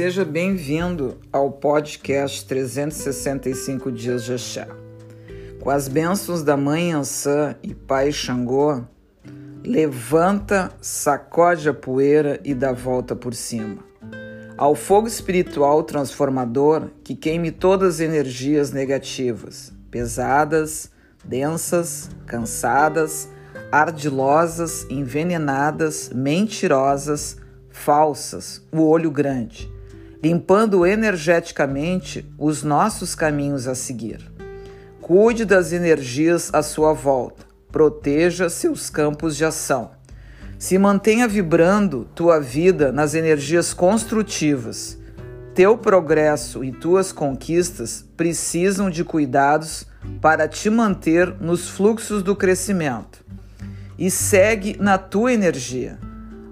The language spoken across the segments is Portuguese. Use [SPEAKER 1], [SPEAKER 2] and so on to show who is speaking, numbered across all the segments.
[SPEAKER 1] Seja bem-vindo ao podcast 365 Dias de Axé. Com as bênçãos da Mãe Ansã e Pai Xangô, levanta, sacode a poeira e dá volta por cima. Ao fogo espiritual transformador que queime todas as energias negativas, pesadas, densas, cansadas, ardilosas, envenenadas, mentirosas, falsas, o olho grande, limpando energeticamente os nossos caminhos a seguir. Cuide das energias à sua volta, proteja seus campos de ação. Se mantenha vibrando tua vida nas energias construtivas. Teu progresso e tuas conquistas precisam de cuidados para te manter nos fluxos do crescimento. E segue na tua energia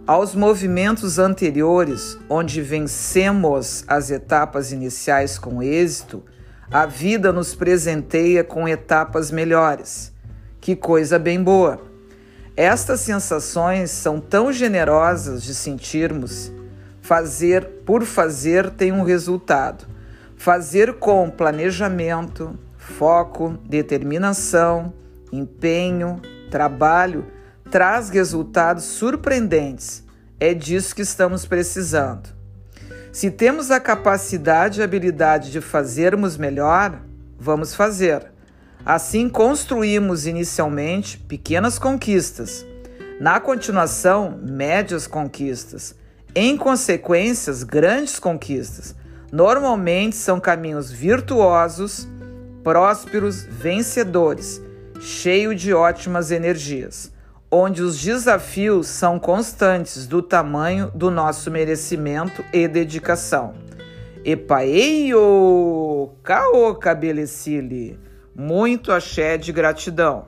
[SPEAKER 1] aos movimentos anteriores, onde vencemos as etapas iniciais com êxito, a vida nos presenteia com etapas melhores. Que coisa bem boa! Estas sensações são tão generosas de sentirmos. Fazer por fazer tem um resultado. Fazer com planejamento, foco, determinação, empenho, trabalho traz resultados surpreendentes. É disso que estamos precisando. Se temos a capacidade e habilidade de fazermos melhor, vamos fazer. Assim, construímos inicialmente pequenas conquistas, na continuação, médias conquistas, em consequências, grandes conquistas. Normalmente são caminhos virtuosos, prósperos, vencedores, cheios de ótimas energias onde os desafios são constantes do tamanho do nosso merecimento e dedicação. Epaeio! Caô cabelecile! Muito axé de gratidão.